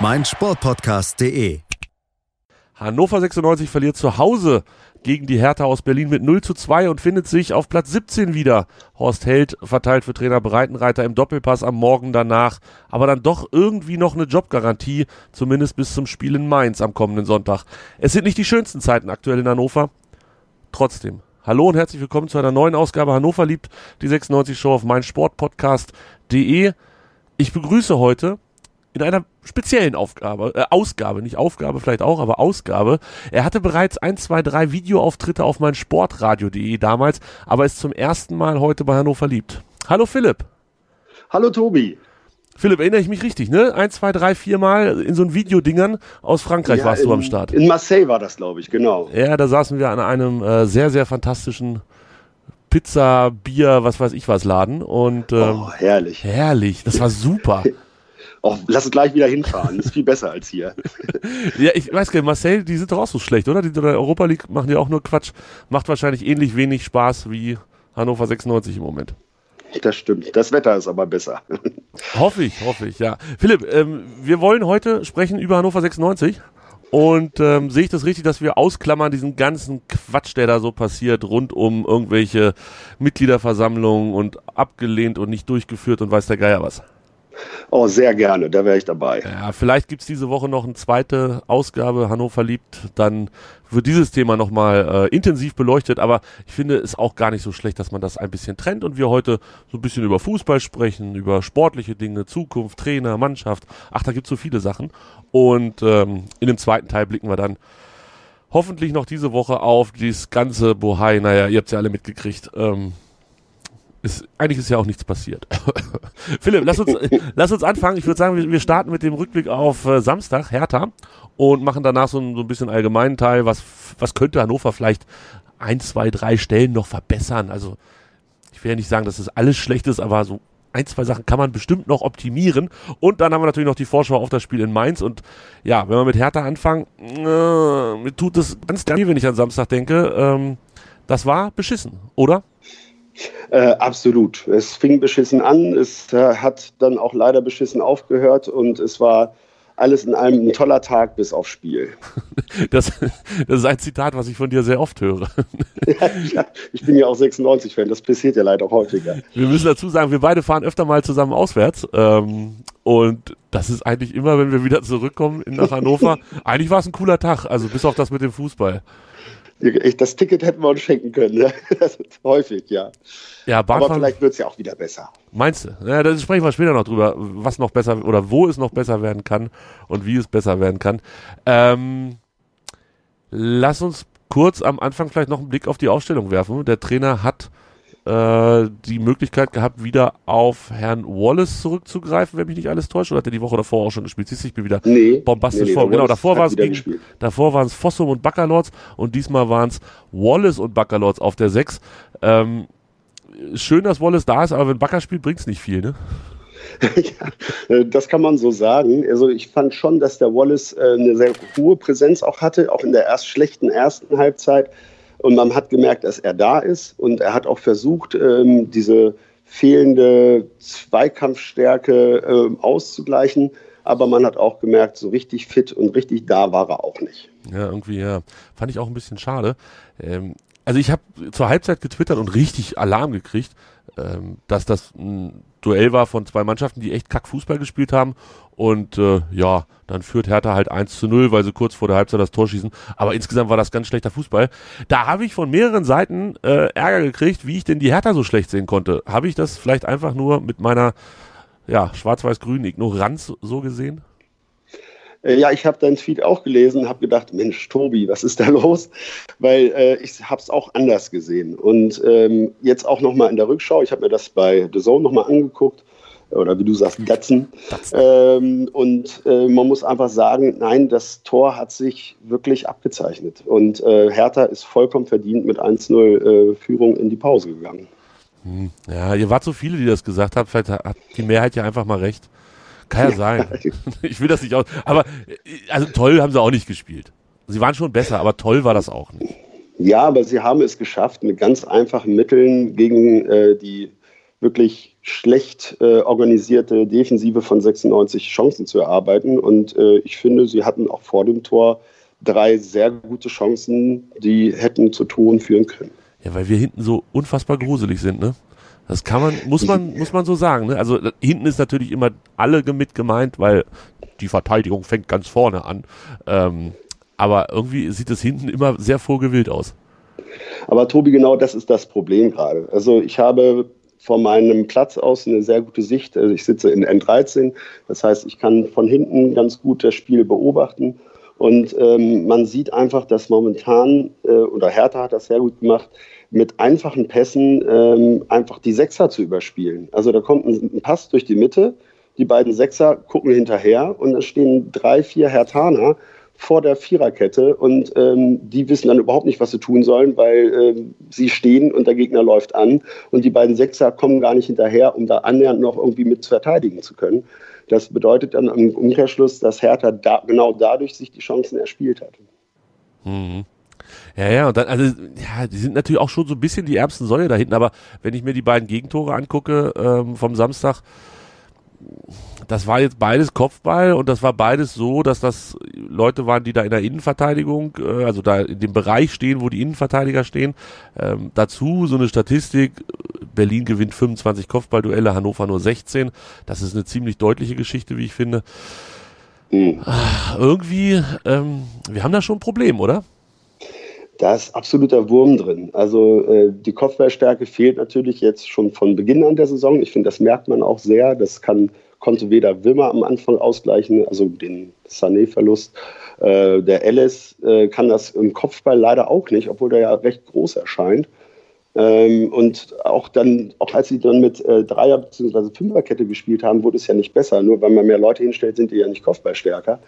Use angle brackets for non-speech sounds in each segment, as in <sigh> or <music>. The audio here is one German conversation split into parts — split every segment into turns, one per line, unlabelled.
meinsportpodcast.de.
Hannover 96 verliert zu Hause gegen die Hertha aus Berlin mit 0 zu 2 und findet sich auf Platz 17 wieder. Horst Held verteilt für Trainer Breitenreiter im Doppelpass am Morgen danach, aber dann doch irgendwie noch eine Jobgarantie, zumindest bis zum Spiel in Mainz am kommenden Sonntag. Es sind nicht die schönsten Zeiten aktuell in Hannover. Trotzdem, hallo und herzlich willkommen zu einer neuen Ausgabe Hannover liebt die 96 Show auf meinsportpodcast.de. Ich begrüße heute in einer speziellen Aufgabe, äh, Ausgabe, nicht Aufgabe vielleicht auch, aber Ausgabe. Er hatte bereits ein, zwei, drei Videoauftritte auf mein Sportradio.de damals, aber ist zum ersten Mal heute bei Hannover liebt. Hallo Philipp.
Hallo Tobi.
Philipp, erinnere ich mich richtig, ne? Ein, zwei, drei, vier Mal in so ein Videodingern aus Frankreich ja, warst
in,
du am Start.
In Marseille war das, glaube ich, genau.
Ja, da saßen wir an einem äh, sehr, sehr fantastischen Pizza, Bier, was weiß ich was Laden und ähm,
oh, herrlich.
Herrlich, das war super. <laughs>
Auch lass es gleich wieder hinfahren. Das ist viel besser als hier. <laughs>
ja, ich weiß gar nicht, Marcel, die sind doch auch so schlecht, oder? Die in der Europa League machen ja auch nur Quatsch. Macht wahrscheinlich ähnlich wenig Spaß wie Hannover 96 im Moment.
Das stimmt. Das Wetter ist aber besser. <laughs>
hoffe ich, hoffe ich, ja. Philipp, ähm, wir wollen heute sprechen über Hannover 96. Und ähm, sehe ich das richtig, dass wir ausklammern diesen ganzen Quatsch, der da so passiert, rund um irgendwelche Mitgliederversammlungen und abgelehnt und nicht durchgeführt und weiß der Geier was?
Oh, sehr gerne, da wäre ich dabei.
Ja, vielleicht gibt's diese Woche noch eine zweite Ausgabe Hannover liebt, dann wird dieses Thema nochmal äh, intensiv beleuchtet, aber ich finde es auch gar nicht so schlecht, dass man das ein bisschen trennt und wir heute so ein bisschen über Fußball sprechen, über sportliche Dinge, Zukunft, Trainer, Mannschaft. Ach, da gibt's so viele Sachen. Und ähm, in dem zweiten Teil blicken wir dann hoffentlich noch diese Woche auf dieses ganze Bohai. Naja, ihr habt's ja alle mitgekriegt. Ähm, ist, eigentlich ist ja auch nichts passiert. <laughs> Philipp, lass uns, lass uns anfangen. Ich würde sagen, wir, wir, starten mit dem Rückblick auf äh, Samstag, Hertha, und machen danach so ein, so ein bisschen allgemeinen Teil. Was, was könnte Hannover vielleicht ein, zwei, drei Stellen noch verbessern? Also, ich will ja nicht sagen, dass das alles schlecht ist, aber so ein, zwei Sachen kann man bestimmt noch optimieren. Und dann haben wir natürlich noch die Vorschau auf das Spiel in Mainz. Und ja, wenn wir mit Hertha anfangen, äh, mir tut es ganz geil, wenn ich an Samstag denke. Ähm, das war beschissen, oder?
Äh, absolut. Es fing beschissen an, es äh, hat dann auch leider beschissen aufgehört und es war alles in einem ein toller Tag bis aufs Spiel. <laughs>
Das, das ist ein Zitat, was ich von dir sehr oft höre. <laughs>
Ja, ja, ich bin ja auch 96-Fan, das passiert ja leider häufiger.
Wir müssen dazu sagen, wir beide fahren öfter mal zusammen auswärts. Ähm, und das ist eigentlich immer, wenn wir wieder zurückkommen nach Hannover, <laughs> eigentlich war es ein cooler Tag, also bis auf das mit dem Fußball.
Das Ticket hätten wir uns schenken können. Ne? <laughs> Das ist häufig, ja.
ja
Aber vielleicht wird es ja auch wieder besser.
Meinst du? Ja, da sprechen wir später noch drüber, was noch besser oder wo es noch besser werden kann und wie es besser werden kann. Ähm, lass uns kurz am Anfang vielleicht noch einen Blick auf die Aufstellung werfen. Der Trainer hat äh, die Möglichkeit gehabt, wieder auf Herrn Wallace zurückzugreifen, wenn mich nicht alles täuscht, oder hat er die Woche davor auch schon gespielt? Siehst du, ich bin wieder nee, bombastisch nee, nee, vor. Genau, davor war es davor waren es Fossum und Baccalords und diesmal waren es Wallace und Baccalords auf der 6. Ähm, schön, dass Wallace da ist, aber wenn Bakker spielt, bringt es nicht viel, ne? <laughs>
ja, äh, das kann man so sagen. Also ich fand schon, dass der Wallace äh, eine sehr hohe Präsenz auch hatte, auch in der erst schlechten ersten Halbzeit. Und man hat gemerkt, dass er da ist und er hat auch versucht, ähm, diese fehlende Zweikampfstärke ähm, auszugleichen. Aber man hat auch gemerkt, so richtig fit und richtig da war er auch nicht.
Ja, irgendwie, ja. Fand ich auch ein bisschen schade. Ähm, also ich habe zur Halbzeit getwittert und richtig Alarm gekriegt, ähm, dass das ein Duell war von zwei Mannschaften, die echt kack Fußball gespielt haben. Und äh, ja, dann führt Hertha halt 1 zu 0, weil sie kurz vor der Halbzeit das Tor schießen. Aber insgesamt war das ganz schlechter Fußball. Da habe ich von mehreren Seiten äh, Ärger gekriegt, wie ich denn die Hertha so schlecht sehen konnte. Habe ich das vielleicht einfach nur mit meiner ja, schwarz-weiß-grünen Ignoranz so gesehen?
Äh, ja, ich habe deinen Tweet auch gelesen, habe gedacht, Mensch, Tobi, was ist da <laughs> los? Weil äh, ich habe es auch anders gesehen. Und ähm, jetzt auch nochmal in der Rückschau, ich habe mir das bei The Zone nochmal angeguckt, oder wie du sagst, Gatzen. Ähm, und äh, man muss einfach sagen, nein, das Tor hat sich wirklich abgezeichnet. Und äh, Hertha ist vollkommen verdient mit 1-0 äh, Führung in die Pause gegangen.
Hm. Ja, ihr wart so viele, die das gesagt haben. Vielleicht hat die Mehrheit ja einfach mal recht. Kann ja sein. <laughs> ich will das nicht aus. Aber äh, also toll haben sie auch nicht gespielt. Sie waren schon besser, aber toll war das auch nicht.
Ja, aber sie haben es geschafft, mit ganz einfachen Mitteln gegen äh, die wirklich schlecht äh, organisierte Defensive von 96 Chancen zu erarbeiten. Und äh, ich finde, sie hatten auch vor dem Tor drei sehr gute Chancen, die hätten zu Toren führen können.
Ja, weil wir hinten so unfassbar gruselig sind, ne? Das kann man, muss man, muss man so sagen. Ne? Also hinten ist natürlich immer alle mit gemeint, weil die Verteidigung fängt ganz vorne an. Ähm, aber irgendwie sieht es hinten immer sehr vorgewillt aus.
Aber Tobi, genau das ist das Problem gerade. Also ich habe von meinem Platz aus eine sehr gute Sicht. Also ich sitze in N13, das heißt, ich kann von hinten ganz gut das Spiel beobachten. Und ähm, man sieht einfach, dass momentan, äh, oder Hertha hat das sehr gut gemacht, mit einfachen Pässen ähm, einfach die Sechser zu überspielen. Also da kommt ein, ein Pass durch die Mitte, die beiden Sechser gucken hinterher und dann stehen drei, vier Hertaner vor der Viererkette und ähm, die wissen dann überhaupt nicht, was sie tun sollen, weil ähm, sie stehen und der Gegner läuft an und die beiden Sechser kommen gar nicht hinterher, um da annähernd noch irgendwie mit verteidigen zu können. Das bedeutet dann im Umkehrschluss, dass Hertha da, genau dadurch sich die Chancen erspielt hat.
Mhm. Ja, ja, und dann, also, ja, die sind natürlich auch schon so ein bisschen die ärmsten Säue da hinten, aber wenn ich mir die beiden Gegentore angucke ähm, vom Samstag, das war jetzt beides Kopfball und das war beides so, dass das Leute waren, die da in der Innenverteidigung, äh, also da in dem Bereich stehen, wo die Innenverteidiger stehen. Ähm, dazu so eine Statistik, Berlin gewinnt 25 Kopfballduelle, Hannover nur 16. Das ist eine ziemlich deutliche Geschichte, wie ich finde. Mhm. Irgendwie, ähm, wir haben da schon ein Problem, oder?
Da ist absoluter Wurm drin. Also äh, die Kopfballstärke fehlt natürlich jetzt schon von Beginn an der Saison. Ich finde, das merkt man auch sehr. Das kann, konnte weder Wimmer am Anfang ausgleichen, also den Sané-Verlust. Äh, der Ellis äh, kann das im Kopfball leider auch nicht, obwohl der ja recht groß erscheint. Ähm, und auch dann, auch als sie dann mit äh, Dreier- bzw. Fünferkette gespielt haben, wurde es ja nicht besser. Nur weil man mehr Leute hinstellt, sind die ja nicht Kopfballstärker.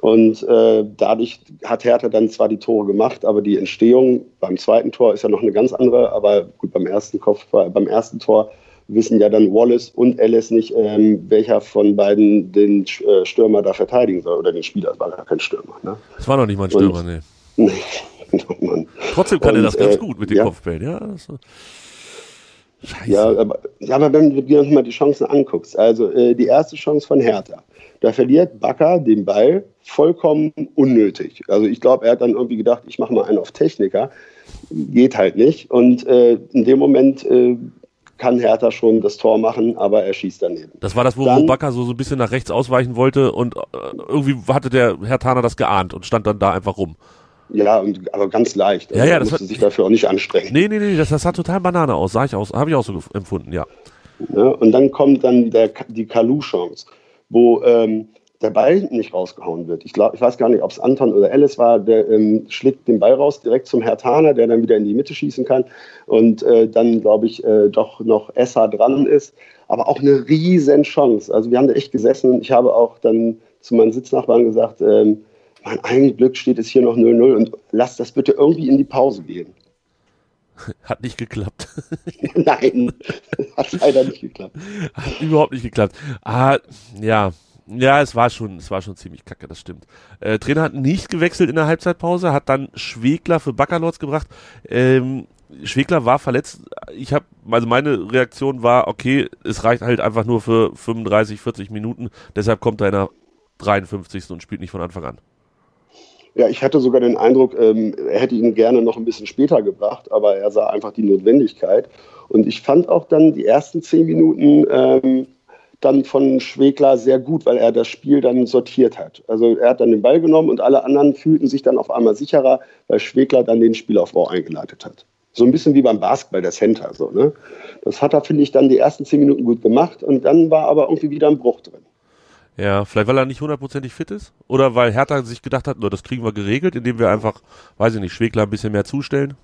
Und äh, dadurch hat Hertha dann zwar die Tore gemacht, aber die Entstehung beim zweiten Tor ist ja noch eine ganz andere. Aber gut, beim ersten Kopf, beim ersten Tor wissen ja dann Wallace und Ellis nicht, ähm, welcher von beiden den äh, Stürmer da verteidigen soll oder den Spieler. Das war gar kein Stürmer. Ne?
Das war noch nicht mal ein Stürmer, und, nee. nee. <laughs> Trotzdem kann und, er das ganz äh, gut mit den ja. Kopfbällen, ja.
Scheiße. Ja, aber, ja, aber wenn du dir mal die Chancen anguckst, also äh, die erste Chance von Hertha, da verliert Bakker den Ball vollkommen unnötig. Also ich glaube, er hat dann irgendwie gedacht, ich mache mal einen auf Techniker. Geht halt nicht. Und äh, in dem Moment äh, kann Hertha schon das Tor machen, aber er schießt daneben.
Das war das, wo, dann, wo Bakker so, so ein bisschen nach rechts ausweichen wollte und äh, irgendwie hatte der Herr Taner das geahnt und stand dann da einfach rum.
Ja, und, aber ganz leicht.
Also ja, ja, das musste
hat, sich dafür auch nicht anstrengen.
Nee, nee, nee, das, das sah total Banane aus, sah ich aus, habe ich auch so empfunden, ja.
ja. Und dann kommt dann der, die Kalu-Chance, wo ähm, der Ball nicht rausgehauen wird. Ich, glaub, ich weiß gar nicht, ob es Anton oder Alice war, der ähm, schlägt den Ball raus direkt zum Herr Taner, der dann wieder in die Mitte schießen kann und äh, dann, glaube ich, äh, doch noch Essa dran ist. Aber auch eine riesen Chance. Also wir haben da echt gesessen. Ich habe auch dann zu meinen Sitznachbarn gesagt, ähm, mein ein Glück steht es hier noch 0-0 und lass das bitte irgendwie in die Pause gehen. <laughs>
Hat nicht geklappt. <laughs>
Nein, hat leider nicht geklappt.
Hat überhaupt nicht geklappt. Ah, ja, ja, es war schon, es war schon ziemlich kacke, das stimmt. Äh, Trainer hat nicht gewechselt in der Halbzeitpause, hat dann Schwegler für Baccalords gebracht. Ähm, Schwegler war verletzt. Ich habe, also meine Reaktion war, okay, es reicht halt einfach nur für 35, 40 Minuten. Deshalb kommt er in der 53. und spielt nicht von Anfang an.
Ja, ich hatte sogar den Eindruck, ähm, er hätte ihn gerne noch ein bisschen später gebracht, aber er sah einfach die Notwendigkeit. Und ich fand auch dann die ersten zehn Minuten ähm, dann von Schwegler sehr gut, weil er das Spiel dann sortiert hat. Also er hat dann den Ball genommen und alle anderen fühlten sich dann auf einmal sicherer, weil Schwegler dann den Spielaufbau eingeleitet hat. So ein bisschen wie beim Basketball, der Center. So, ne? Das hat er, finde ich, dann die ersten zehn Minuten gut gemacht und dann war aber irgendwie wieder ein Bruch drin.
Ja, vielleicht weil er nicht hundertprozentig fit ist oder weil Hertha sich gedacht hat, nur das kriegen wir geregelt, indem wir einfach, weiß ich nicht, Schwegler ein bisschen mehr zustellen.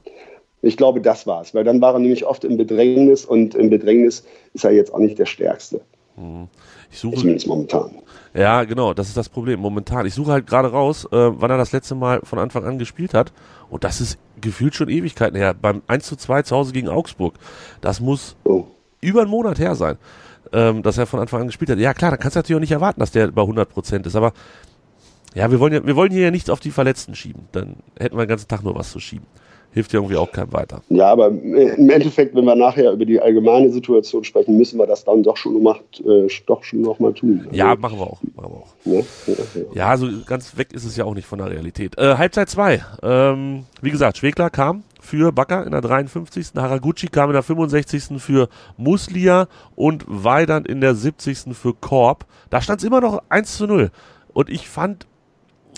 Ich glaube, das war's, weil dann war er nämlich oft im Bedrängnis und im Bedrängnis ist er jetzt auch nicht der Stärkste.
Hm. Ich suche,
Zumindest momentan.
Ja, genau, das ist das Problem momentan. Ich suche halt gerade raus, äh, wann er das letzte Mal von Anfang an gespielt hat. Und das ist gefühlt schon Ewigkeiten her. Beim 1 zu 2 zu Hause gegen Augsburg. Das muss
Oh.
über einen Monat her sein, ähm, dass er von Anfang an gespielt hat. Ja klar, da kannst du natürlich auch nicht erwarten, dass der bei 100 Prozent ist. Aber ja, wir wollen ja, wir wollen hier ja nichts auf die Verletzten schieben. Dann hätten wir den ganzen Tag nur was zu schieben. Hilft ja irgendwie auch keinem weiter.
Ja, aber äh, im Endeffekt, wenn wir nachher über die allgemeine Situation sprechen, müssen wir das dann doch schon noch, äh, doch schon noch mal tun.
Ja, machen wir auch. Machen wir auch.
Ne? Ja, ja.
Ja, so ganz weg ist es ja auch nicht von der Realität. Äh, Halbzeit 2. Ähm, wie gesagt, Schwegler kam für Bakker in der 53. Haraguchi kam in der 65. für Muslia und Weidand in der 70. für Korb. Da stand es immer noch 1 zu 0. Und ich fand,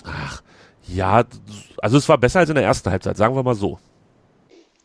ach, ja, also es war besser als in der ersten Halbzeit, sagen wir mal so.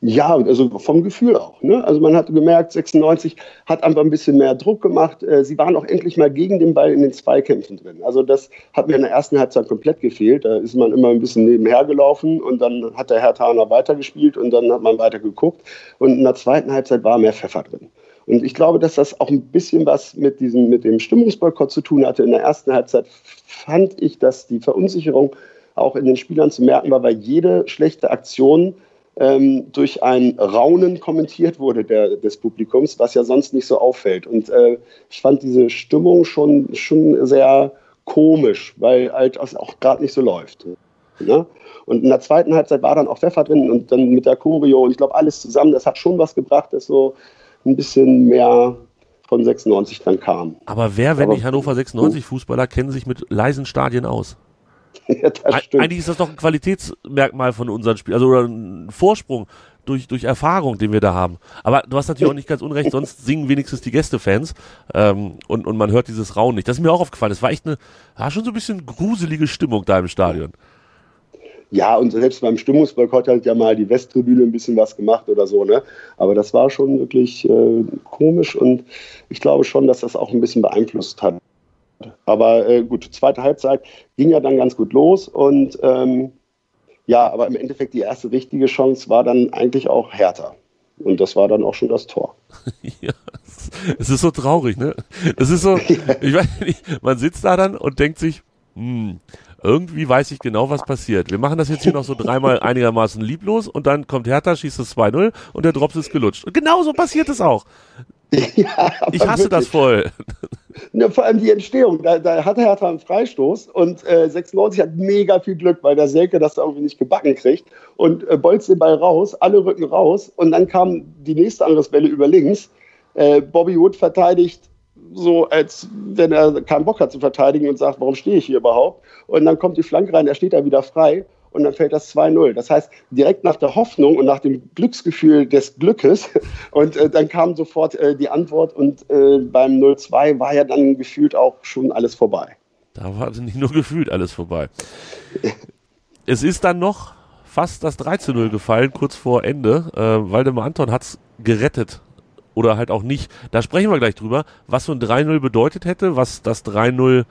Ja, also vom Gefühl auch. Ne? Also man hat gemerkt, 96 hat einfach ein bisschen mehr Druck gemacht. Äh, Sie waren auch endlich mal gegen den Ball in den Zweikämpfen drin. Also das hat mir in der ersten Halbzeit komplett gefehlt. Da ist man immer ein bisschen nebenher gelaufen und dann hat der Herr Thaner weitergespielt und dann hat man weiter geguckt. Und in der zweiten Halbzeit war mehr Pfeffer drin. Und ich glaube, dass das auch ein bisschen was mit, diesem, mit dem Stimmungsboykott zu tun hatte. In der ersten Halbzeit fand ich, dass die Verunsicherung auch in den Spielern zu merken war, weil jede schlechte Aktion ähm, durch ein Raunen kommentiert wurde der, des Publikums, was ja sonst nicht so auffällt. Und äh, ich fand diese Stimmung schon, schon sehr komisch, weil halt das auch gerade nicht so läuft. Ne? Und in der zweiten Halbzeit war dann auch Pfeffer drin und dann mit der Choreo und ich glaube alles zusammen, das hat schon was gebracht, dass so ein bisschen mehr von 96 dann kam.
Aber wer, wenn
Aber-
nicht Hannover 96 Fußballer, kennen sich mit leisen Stadien aus? <laughs>
ja.
Eigentlich ist das doch ein Qualitätsmerkmal von unseren Spielen, also oder ein Vorsprung durch, durch Erfahrung, den wir da haben. Aber du hast natürlich <laughs> auch nicht ganz unrecht, sonst singen wenigstens die Gästefans ähm, und, und man hört dieses Raun nicht. Das ist mir auch aufgefallen. Es war echt eine, ja, schon so ein bisschen gruselige Stimmung da im Stadion.
Ja, und selbst beim Stimmungsboykott hat ja mal die Westtribüne ein bisschen was gemacht oder so, ne? Aber das war schon wirklich äh, komisch und ich glaube schon, dass das auch ein bisschen beeinflusst hat. Aber äh, gut, zweite Halbzeit ging ja dann ganz gut los und ähm, ja, aber im Endeffekt die erste richtige Chance war dann eigentlich auch härter. Und das war dann auch schon das Tor. <laughs>
ja, es- ist so traurig, ne? Es ist so, <laughs> ich weiß nicht, man sitzt da dann und denkt sich, hm, irgendwie weiß ich genau, was passiert. Wir machen das jetzt hier noch so dreimal einigermaßen lieblos und dann kommt Hertha, schießt es 2-0 und der Drops ist gelutscht. Und genau so passiert es auch. <laughs>
ja,
Ich hasse das
wirklich.
voll. <laughs>
Ja, vor allem die Entstehung. Da, da hatte Hertha einen Freistoß und äh, 96 hat mega viel Glück, weil der Selke das da irgendwie nicht gebacken kriegt und äh, bolzt den Ball raus, alle rücken raus und dann kam die nächste Angriffswelle über links. Äh, Bobby Wood verteidigt so, als wenn er keinen Bock hat zu verteidigen und sagt, warum stehe ich hier überhaupt? Und dann kommt die Flanke rein, er steht da wieder frei und dann fällt das 2-0. Das heißt, direkt nach der Hoffnung und nach dem Glücksgefühl des Glückes <laughs> und äh, dann kam sofort äh, die Antwort und äh, beim 0-2 war ja dann gefühlt auch schon alles vorbei.
Da war nicht nur gefühlt alles vorbei. Es ist dann noch fast das 3 0 gefallen, kurz vor Ende. Äh, Waldemar Anton hat's gerettet. Oder halt auch nicht. Da sprechen wir gleich drüber, was so ein 3-0 bedeutet hätte, was das 3-0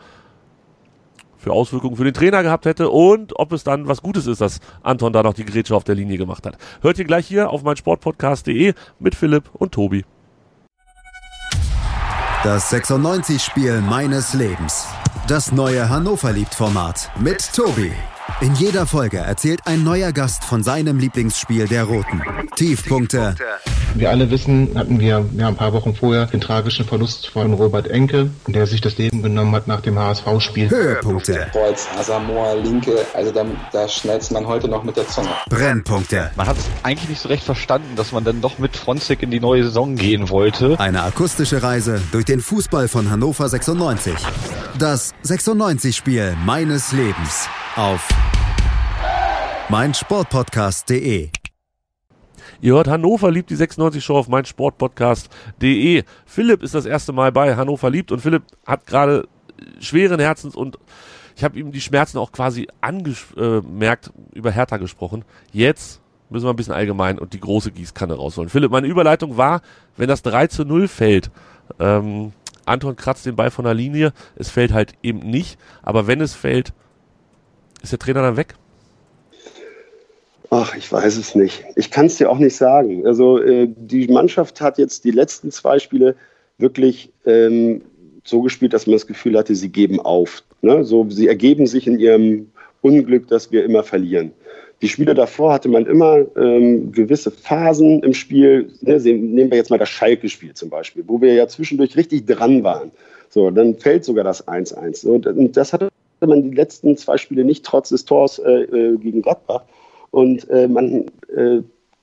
für Auswirkungen für den Trainer gehabt hätte und ob es dann was Gutes ist, dass Anton da noch die Grätsche auf der Linie gemacht hat. Hört ihr gleich hier auf meinsportpodcast.de mit Philipp und Tobi.
Das 96-Spiel meines Lebens. Das neue Hannover liebt Format mit Tobi. In jeder Folge erzählt ein neuer Gast von seinem Lieblingsspiel der Roten. Tiefpunkte,
Wir alle wissen, hatten wir ja, ein paar Wochen vorher den tragischen Verlust von Robert Enke, der sich das Leben genommen hat nach dem HSV-Spiel.
Höhepunkte,
Kreuz, Asamoah, Linke, also da, da schnellst man heute noch mit der Zunge.
Brennpunkte.
Man hat es eigentlich nicht so recht verstanden, dass man dann doch mit Fronzek in die neue Saison gehen wollte.
Eine akustische Reise durch den Fußball von Hannover 96. Das 96-Spiel meines Lebens auf meinsportpodcast.de.
Ihr hört Hannover liebt die 96 Show auf meinsportpodcast.de. Philipp ist das erste Mal bei Hannover liebt und Philipp hat gerade schweren Herzens und ich habe ihm die Schmerzen auch quasi angemerkt über Hertha gesprochen. Jetzt müssen wir ein bisschen allgemein und die große Gießkanne rausholen. Philipp, meine Überleitung war, wenn das 3 zu 0 fällt, ähm, Anton kratzt den Ball von der Linie, es fällt halt eben nicht, aber wenn es fällt, ist der Trainer dann weg?
Ach, ich weiß es nicht. Ich kann es dir auch nicht sagen. Also äh, die Mannschaft hat jetzt die letzten zwei Spiele wirklich ähm, so gespielt, dass man das Gefühl hatte, sie geben auf. Ne? So, sie ergeben sich in ihrem Unglück, dass wir immer verlieren. Die Spiele davor hatte man immer ähm, gewisse Phasen im Spiel. Ne, nehmen wir jetzt mal das Schalke-Spiel zum Beispiel, wo wir ja zwischendurch richtig dran waren. So, dann fällt sogar das 1-1. So, und das hatte man die letzten zwei Spiele nicht, trotz des Tors äh, äh gegen Gladbach. Und äh, man äh,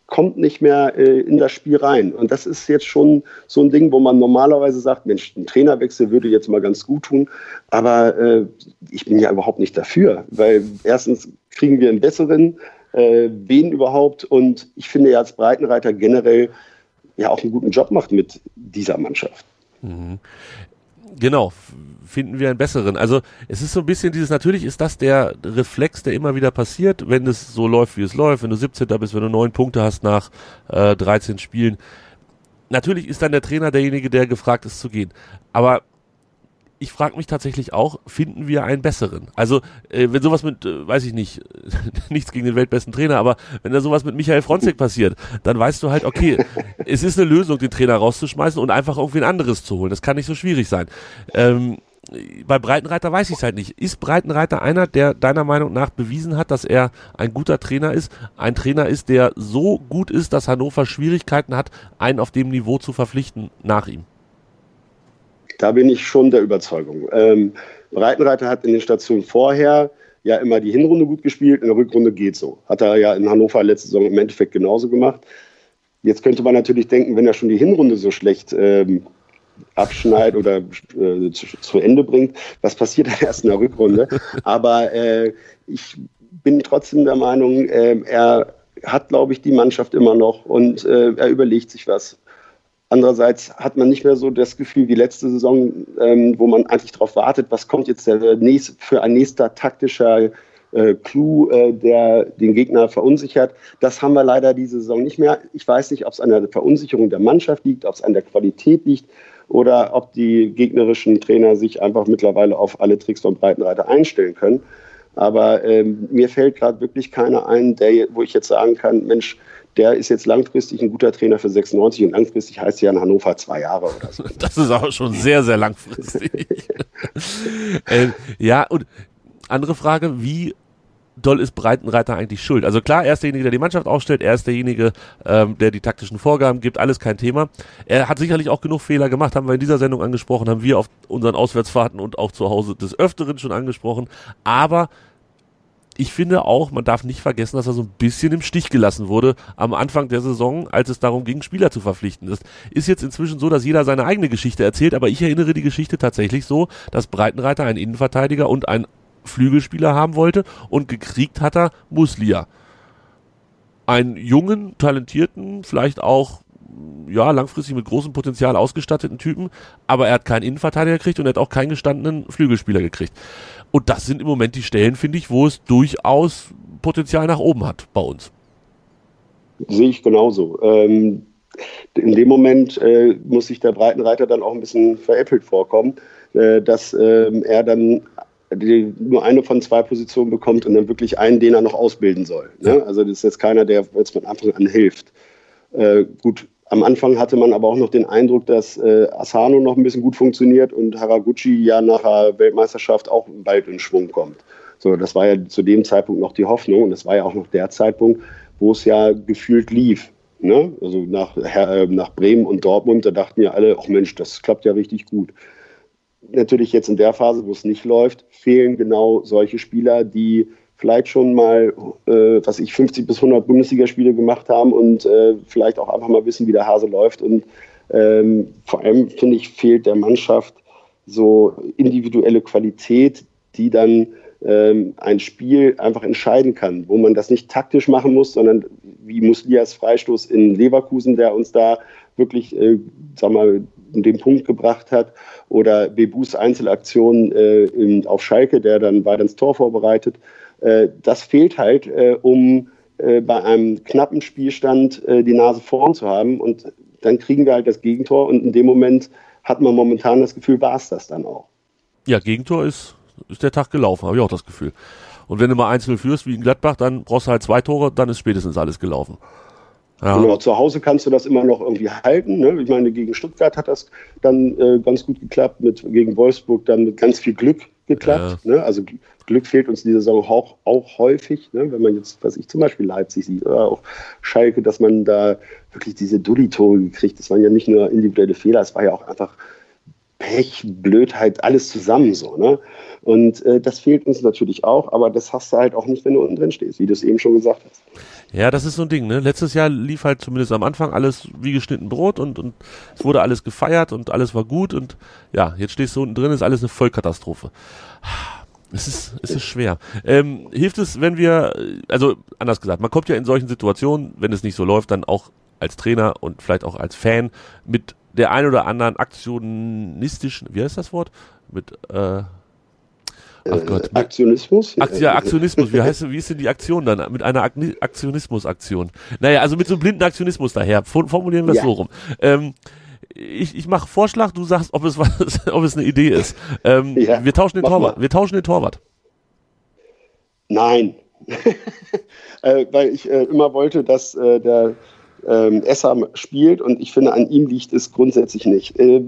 kommt nicht mehr äh, in das Spiel rein. Und das ist jetzt schon so ein Ding, wo man normalerweise sagt, Mensch, ein Trainerwechsel würde jetzt mal ganz gut tun. Aber äh, ich bin ja überhaupt nicht dafür, weil erstens kriegen wir einen besseren, äh, wen überhaupt. Und ich finde ja als Breitenreiter generell ja auch einen guten Job macht mit dieser Mannschaft.
Mhm. Genau, finden wir einen besseren. Also es ist so ein bisschen dieses, natürlich ist das der Reflex, der immer wieder passiert, wenn es so läuft, wie es läuft, wenn du 17. bist, wenn du neun Punkte hast nach äh, 13 Spielen. Natürlich ist dann der Trainer derjenige, der gefragt ist zu gehen. Aber ich frage mich tatsächlich auch, finden wir einen besseren? Also, äh, wenn sowas mit, äh, weiß ich nicht, <laughs> nichts gegen den weltbesten Trainer, aber wenn da sowas mit Michael Fronzek passiert, dann weißt du halt, okay, <laughs> es ist eine Lösung, den Trainer rauszuschmeißen und einfach irgendwie ein anderes zu holen. Das kann nicht so schwierig sein. Ähm, bei Breitenreiter weiß ich es halt nicht. Ist Breitenreiter einer, der deiner Meinung nach bewiesen hat, dass er ein guter Trainer ist? Ein Trainer ist, der so gut ist, dass Hannover Schwierigkeiten hat, einen auf dem Niveau zu verpflichten nach ihm?
Da bin ich schon der Überzeugung. Ähm, Breitenreiter hat in den Stationen vorher ja immer die Hinrunde gut gespielt, in der Rückrunde geht so. Hat er ja in Hannover letzte Saison im Endeffekt genauso gemacht. Jetzt könnte man natürlich denken, wenn er schon die Hinrunde so schlecht ähm, abschneidet oder äh, zu, zu, Ende bringt, was passiert dann erst in der Rückrunde? <laughs> Aber äh, ich bin trotzdem der Meinung, äh, er hat, glaube ich, die Mannschaft immer noch und äh, er überlegt sich was. Andererseits hat man nicht mehr so das Gefühl wie letzte Saison, ähm, wo man eigentlich darauf wartet, was kommt jetzt der nächste, für ein nächster taktischer äh, Clou, äh, der den Gegner verunsichert. Das haben wir leider diese Saison nicht mehr. Ich weiß nicht, ob es an der Verunsicherung der Mannschaft liegt, ob es an der Qualität liegt oder ob die gegnerischen Trainer sich einfach mittlerweile auf alle Tricks von Breitenreiter einstellen können. Aber ähm, mir fällt gerade wirklich keiner ein, der, wo ich jetzt sagen kann, Mensch, der ist jetzt langfristig ein guter Trainer für 96 und langfristig heißt ja in Hannover zwei Jahre oder so.
Das ist aber schon sehr, sehr langfristig. <laughs> äh, ja, und andere Frage, wie doll ist Breitenreiter eigentlich schuld? Also klar, er ist derjenige, der die Mannschaft aufstellt, er ist derjenige, ähm, der die taktischen Vorgaben gibt, alles kein Thema. Er hat sicherlich auch genug Fehler gemacht, haben wir in dieser Sendung angesprochen, haben wir auf unseren Auswärtsfahrten und auch zu Hause des Öfteren schon angesprochen. Aber ich finde auch, man darf nicht vergessen, dass er so ein bisschen im Stich gelassen wurde am Anfang der Saison, als es darum ging, Spieler zu verpflichten. Das ist jetzt inzwischen so, dass jeder seine eigene Geschichte erzählt, aber ich erinnere die Geschichte tatsächlich so, dass Breitenreiter einen Innenverteidiger und einen Flügelspieler haben wollte und gekriegt hat er Muslia. Einen jungen, talentierten, vielleicht auch ja, langfristig mit großem Potenzial ausgestatteten Typen, aber er hat keinen Innenverteidiger gekriegt und er hat auch keinen gestandenen Flügelspieler gekriegt. Und das sind im Moment die Stellen, finde ich, wo es durchaus Potenzial nach oben hat bei uns.
Sehe ich genauso. Ähm, in dem Moment äh, muss sich der Breitenreiter dann auch ein bisschen veräppelt vorkommen, äh, dass äh, er dann die, nur eine von zwei Positionen bekommt und dann wirklich einen, den er noch ausbilden soll. Ne? Also das ist jetzt keiner, der jetzt von Anfang an hilft. Äh, gut, am Anfang hatte man aber auch noch den Eindruck, dass äh, Asano noch ein bisschen gut funktioniert und Haraguchi ja nach der Weltmeisterschaft auch bald in Schwung kommt. So, das war ja zu dem Zeitpunkt noch die Hoffnung und das war ja auch noch der Zeitpunkt, wo es ja gefühlt lief. Ne? Also nach, äh, nach Bremen und Dortmund, da dachten ja alle, ach Mensch, das klappt ja richtig gut. Natürlich jetzt in der Phase, wo es nicht läuft, fehlen genau solche Spieler, die vielleicht schon mal, äh, was ich, 50 bis 100 Bundesligaspiele gemacht haben und äh, vielleicht auch einfach mal wissen, wie der Hase läuft. Und ähm, vor allem, finde ich, fehlt der Mannschaft so individuelle Qualität, die dann ähm, ein Spiel einfach entscheiden kann, wo man das nicht taktisch machen muss, sondern wie Muslias Freistoß in Leverkusen, der uns da wirklich, äh, sag mal, den Punkt gebracht hat, oder Bebus Einzelaktion äh, in, auf Schalke, der dann weiter ins Tor vorbereitet. Äh, das fehlt halt, äh, um äh, bei einem knappen Spielstand die Nase vorn zu haben. Und dann kriegen wir halt das Gegentor und in dem Moment hat man momentan das Gefühl, war es das dann auch.
Ja, Gegentor ist, ist der Tag gelaufen, habe ich auch das Gefühl. Und wenn du mal einzeln führst wie in Gladbach, dann brauchst du halt zwei Tore, dann ist spätestens alles gelaufen.
Ja. Genau, zu Hause kannst du das immer noch irgendwie halten. Ne? Ich meine, gegen Stuttgart hat das dann äh, ganz gut geklappt, mit, gegen Wolfsburg dann mit ganz viel Glück geklappt. Ja. Ne? Also Glück fehlt uns diese Saison auch, auch häufig, ne? wenn man jetzt, was ich zum Beispiel Leipzig sieht oder auch Schalke, dass man da wirklich diese Dulli-Tore gekriegt. Das waren ja nicht nur individuelle Fehler, es war ja auch einfach Pech, Blödheit, alles zusammen so. Ne? Und äh, das fehlt uns natürlich auch, aber das hast du halt auch nicht, wenn du unten drin stehst, wie du es eben schon gesagt hast.
Ja, das ist so ein Ding, ne? Letztes Jahr lief halt zumindest am Anfang alles wie geschnitten Brot und, und es wurde alles gefeiert und alles war gut und ja, jetzt stehst du unten drin, ist alles eine Vollkatastrophe. Es ist, es ist schwer. Ähm, hilft es, wenn wir, also anders gesagt, man kommt ja in solchen Situationen, wenn es nicht so läuft, dann auch als Trainer und vielleicht auch als Fan mit der ein oder anderen aktionistischen, wie heißt das Wort? Mit äh,
Ach Gott. Äh, Aktionismus?
Akt, ja, Aktionismus. Wie <laughs> heißt, wie ist denn die Aktion dann? Mit einer Aktionismus-Aktion. Naja, also mit so einem blinden Aktionismus daher. Formulieren wir es ja. so rum. Ähm, ich, ich mache Vorschlag, du sagst, ob es was, <laughs> ob es eine Idee ist. Ähm, ja, wir tauschen den Torwart. Mal. Wir tauschen den Torwart.
Nein. <laughs> äh, weil ich äh, immer wollte, dass äh, der ähm, Esser spielt und ich finde, an ihm liegt es grundsätzlich nicht. Äh,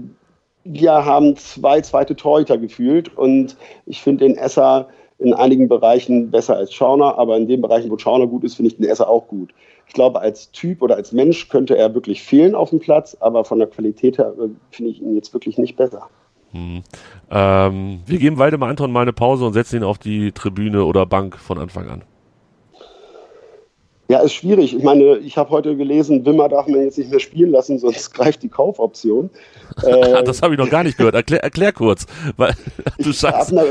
wir haben zwei zweite Torhüter gefühlt und ich finde den Esser in einigen Bereichen besser als Schauner, aber in den Bereichen, wo Schauner gut ist, finde ich den Esser auch gut. Ich glaube, als Typ oder als Mensch könnte er wirklich fehlen auf dem Platz, aber von der Qualität her äh, finde ich ihn jetzt wirklich nicht besser.
Hm. Ähm, wir geben Waldemar Anton mal eine Pause und setzen ihn auf die Tribüne oder Bank von Anfang an.
Ja, ist schwierig. Ich meine, ich habe heute gelesen, Wimmer darf man jetzt nicht mehr spielen lassen, <laughs> sonst greift die Kaufoption. <laughs>
Äh, das habe ich noch gar nicht gehört. Erklär, erklär kurz. Weil, <laughs> du
ab, einer,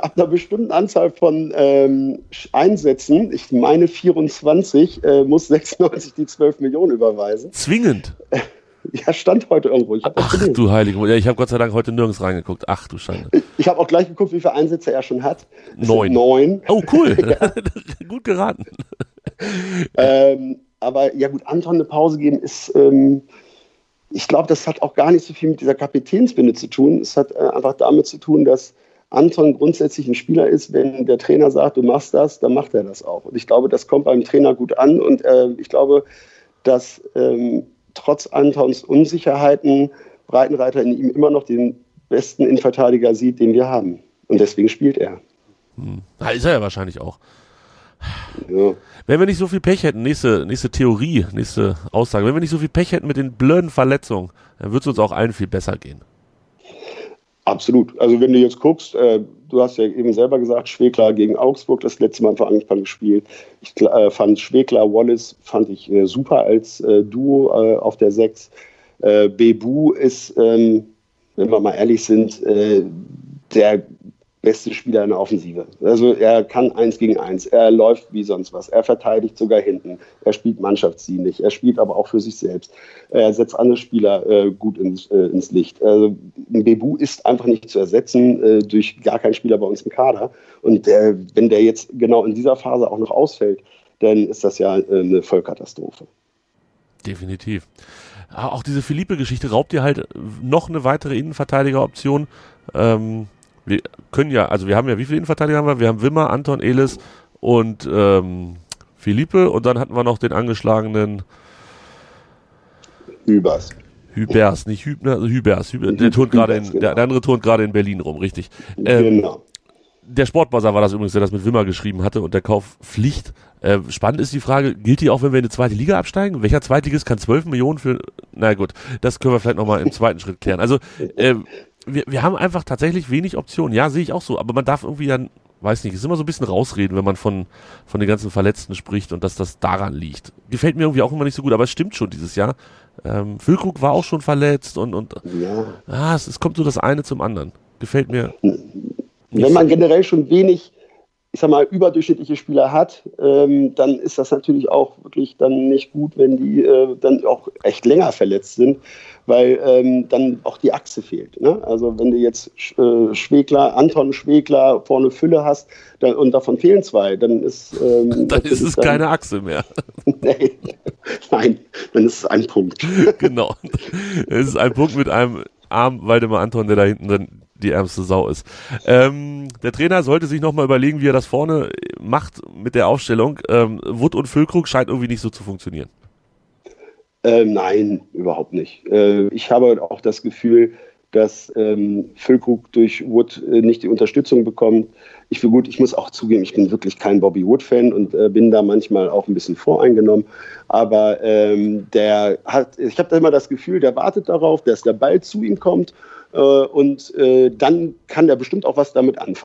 ab einer bestimmten Anzahl von ähm, Einsätzen, ich meine 24, äh, muss 96 die 12 Millionen überweisen.
Zwingend? <laughs>
Ja, stand heute irgendwo. Ich
Ach du Heilige, ja, ich habe Gott sei Dank heute nirgends reingeguckt. Ach du Schande.
Ich habe auch gleich geguckt, wie viele Einsätze er schon hat.
neun. Neun. Oh cool, <laughs> <laughs> gut geraten.
ähm, aber ja gut, Anton eine Pause geben ist, ähm, ich glaube, das hat auch gar nicht so viel mit dieser Kapitänsbinde zu tun. Es hat äh, einfach damit zu tun, dass Anton grundsätzlich ein Spieler ist, wenn der Trainer sagt, du machst das, dann macht er das auch. Und ich glaube, das kommt beim Trainer gut an. Und äh, ich glaube, dass ähm, trotz Antons Unsicherheiten Breitenreiter in ihm immer noch den besten Innenverteidiger sieht, den wir haben. Und deswegen spielt er.
Hm. Na, ist er ja wahrscheinlich auch. Ja. Wenn wir nicht so viel Pech hätten, nächste, nächste Theorie, nächste Aussage, wenn wir nicht so viel Pech hätten mit den blöden Verletzungen, dann würde es uns auch allen viel besser gehen.
Absolut. Also wenn du jetzt guckst, äh, du hast ja eben selber gesagt, Schwekler gegen Augsburg das letzte Mal von Anfang gespielt. Ich äh, fand Schwekler Wallace fand ich äh, super als äh, Duo äh, auf der 6. Äh, Bebu ist, ähm, wenn wir mal ehrlich sind, der beste Spieler in der Offensive. Also er kann eins gegen eins, er läuft wie sonst was, er verteidigt sogar hinten, er spielt mannschaftsdienlich, er spielt aber auch für sich selbst. Er setzt andere Spieler äh, gut ins, äh, ins Licht. Also Bebu ist einfach nicht zu ersetzen äh, durch gar keinen Spieler bei uns im Kader. Und der, wenn der jetzt genau in dieser Phase auch noch ausfällt, dann ist das ja äh, eine Vollkatastrophe.
Definitiv. Auch diese Philippe-Geschichte raubt dir halt noch eine weitere Innenverteidigeroption. Ähm, wir können ja, also wir haben ja, wie viele Innenverteidiger haben wir? Wir haben Wimmer, Anton, Elis und ähm, Philippe und dann hatten wir noch den angeschlagenen
Hübers.
Hübers, nicht Hübner, also Hübers. Hübers. Der, turnt gerade in, genau. der, der, andere turnt gerade in Berlin rum, richtig. Ähm, genau. Der Sportbuzzer war das übrigens, der das mit Wimmer geschrieben hatte und der Kauf Pflicht. Äh, spannend ist die Frage, gilt die auch, wenn wir in die zweite Liga absteigen? Welcher Zweitligist kann 12 Millionen für, na gut, das können wir vielleicht nochmal im zweiten Schritt klären. Also, äh, wir, wir haben einfach tatsächlich wenig Optionen. Ja, sehe ich auch so, aber man darf irgendwie dann, weiß nicht, ist immer so ein bisschen rausreden, wenn man von, von den ganzen Verletzten spricht und dass das daran liegt. Gefällt mir irgendwie auch immer nicht so gut, aber es stimmt schon dieses Jahr. Ähm, Füllkrug war auch schon verletzt und, und ja. ah, es, es kommt so das eine zum anderen. Gefällt mir.
Wenn man generell schon wenig ich sag mal, überdurchschnittliche Spieler hat, ähm, dann ist das natürlich auch wirklich dann nicht gut, wenn die äh, dann auch echt länger verletzt sind, weil ähm, dann auch die Achse fehlt. Ne? Also wenn du jetzt äh, Schwegler, Anton Schwegler vorne Fülle hast dann, und davon fehlen zwei, dann ist
ähm, <laughs> dann ist es dann, keine Achse mehr. <laughs>
nee, nein, dann ist es ein Punkt. <laughs>
genau, es ist ein Punkt mit einem Arm Waldemar Anton, der da hinten drin die ärmste Sau ist. Ähm, der Trainer sollte sich nochmal überlegen, wie er das vorne macht mit der Aufstellung. Ähm, Wood und Füllkrug scheint irgendwie nicht so zu funktionieren.
Äh, nein, überhaupt nicht. Äh, ich habe auch das Gefühl, dass ähm, Füllkrug durch Wood äh, nicht die Unterstützung bekommt. Ich will gut, ich muss auch zugeben, ich bin wirklich kein Bobby Wood-Fan und äh, bin da manchmal auch ein bisschen voreingenommen. Aber ähm, der hat, ich habe da immer das Gefühl, der wartet darauf, dass der Ball zu ihm kommt äh, und äh, dann kann er bestimmt auch was damit anfangen.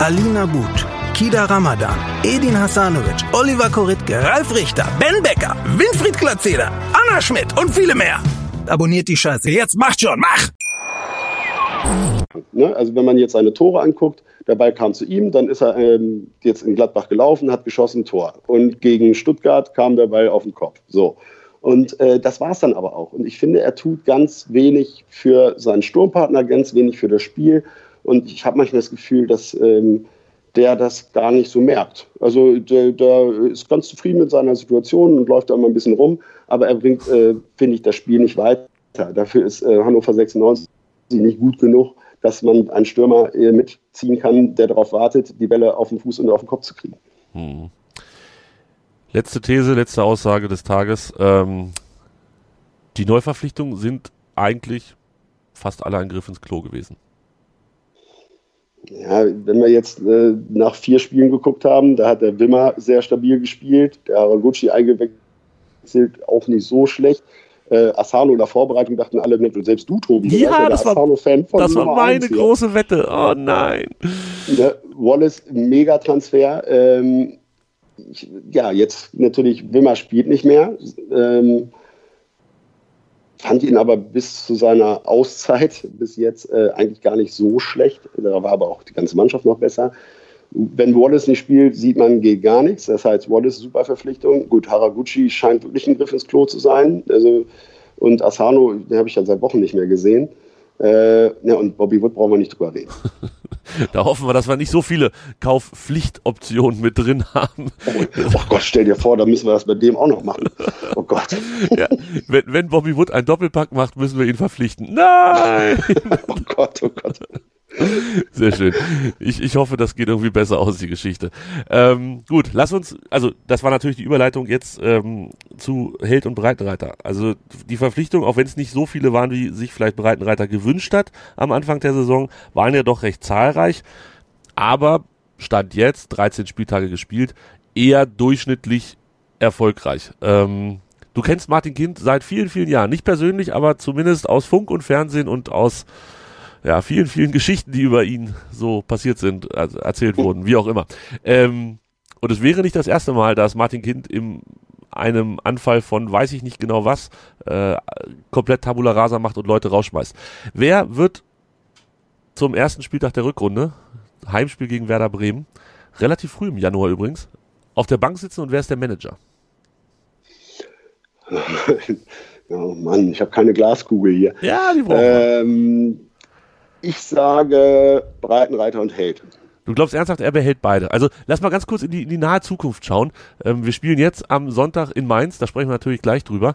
Alina But, Kida Ramadan, Edin Hasanovic, Oliver Koritke, Ralf Richter, Ben Becker, Winfried Glatzeder, Anna Schmidt und viele mehr. Abonniert die Scheiße. Jetzt macht schon, mach!
Ne? Also wenn man jetzt seine Tore anguckt, der Ball kam zu ihm, dann ist er ähm, jetzt in Gladbach gelaufen, hat geschossen, Tor. Und gegen Stuttgart kam der Ball auf den Kopf. So. Und äh, das war es dann aber auch. Und ich finde, er tut ganz wenig für seinen Sturmpartner, ganz wenig für das Spiel. Und ich habe manchmal das Gefühl, dass ähm, der das gar nicht so merkt. Also der, der, ist ganz zufrieden mit seiner Situation und läuft da immer ein bisschen rum, aber er bringt, äh, finde ich, das Spiel nicht weiter. Dafür ist äh, Hannover 96 nicht gut genug, dass man einen Stürmer äh, mitziehen kann, der darauf wartet, die Bälle auf den Fuß und auf den Kopf zu kriegen. Hm.
Letzte These, letzte Aussage des Tages. Ähm, die Neuverpflichtungen sind eigentlich fast alle ein Griff ins Klo gewesen.
Ja, wenn wir jetzt äh, nach vier Spielen geguckt haben, da hat der Wimmer sehr stabil gespielt, der Haraguchi eingewechselt, auch nicht so schlecht. Äh, Asano in der Vorbereitung dachten alle, selbst du, Tobi,
ja, ja das, war, das war meine 1, große Wette. Oh nein.
Der Wallace, mega Transfer. Ähm, ja, jetzt natürlich, Wimmer spielt nicht mehr. Ähm, fand ihn aber bis zu seiner Auszeit bis jetzt äh, eigentlich gar nicht so schlecht. Da war aber auch die ganze Mannschaft noch besser. Wenn Wallace nicht spielt, sieht man, geht gar nichts. Das heißt, Wallace super Verpflichtung. Gut, Haraguchi scheint wirklich ein Griff ins Klo zu sein. Also, und Asano, den habe ich ja seit Wochen nicht mehr gesehen. Äh, ja, und Bobby Wood brauchen wir nicht drüber reden. <laughs>
da hoffen wir, dass wir nicht so viele Kaufpflichtoptionen mit drin haben.
Oh, oh, Gott, stell dir vor, da müssen wir das bei dem auch noch machen. Oh Gott.
Ja, wenn, wenn Bobby Wood einen Doppelpack macht, müssen wir ihn verpflichten. Nein!
oh Gott, oh Gott.
Sehr schön. Ich, ich hoffe, das geht irgendwie besser aus, die Geschichte. Ähm, gut, lass uns, also das war natürlich die Überleitung jetzt ähm, zu Held und Breitenreiter. Also die Verpflichtung, auch wenn es nicht so viele waren, wie sich vielleicht Breitenreiter gewünscht hat am Anfang der Saison, waren ja doch recht zahlreich. Aber Stand jetzt, 13 Spieltage gespielt, eher durchschnittlich erfolgreich. Ähm, du kennst Martin Kind seit vielen, vielen Jahren. Nicht persönlich, aber zumindest aus Funk und Fernsehen und aus ja, vielen, vielen Geschichten, die über ihn so passiert sind, also erzählt <laughs> wurden, wie auch immer. Ähm, und es wäre nicht das erste Mal, dass Martin Kind in einem Anfall von weiß ich nicht genau was äh, komplett Tabula Rasa macht und Leute rausschmeißt. Wer wird zum ersten Spieltag der Rückrunde, Heimspiel gegen Werder Bremen, relativ früh im Januar übrigens, auf der Bank sitzen und wer ist der Manager? <laughs>
oh Mann, ich habe keine Glaskugel hier.
Ja, die brauchen ähm,
ich sage Breitenreiter und Held.
Du glaubst ernsthaft, er behält beide. Also lass mal ganz kurz in die, in die nahe Zukunft schauen. Ähm, wir spielen jetzt am Sonntag in Mainz, da sprechen wir natürlich gleich drüber.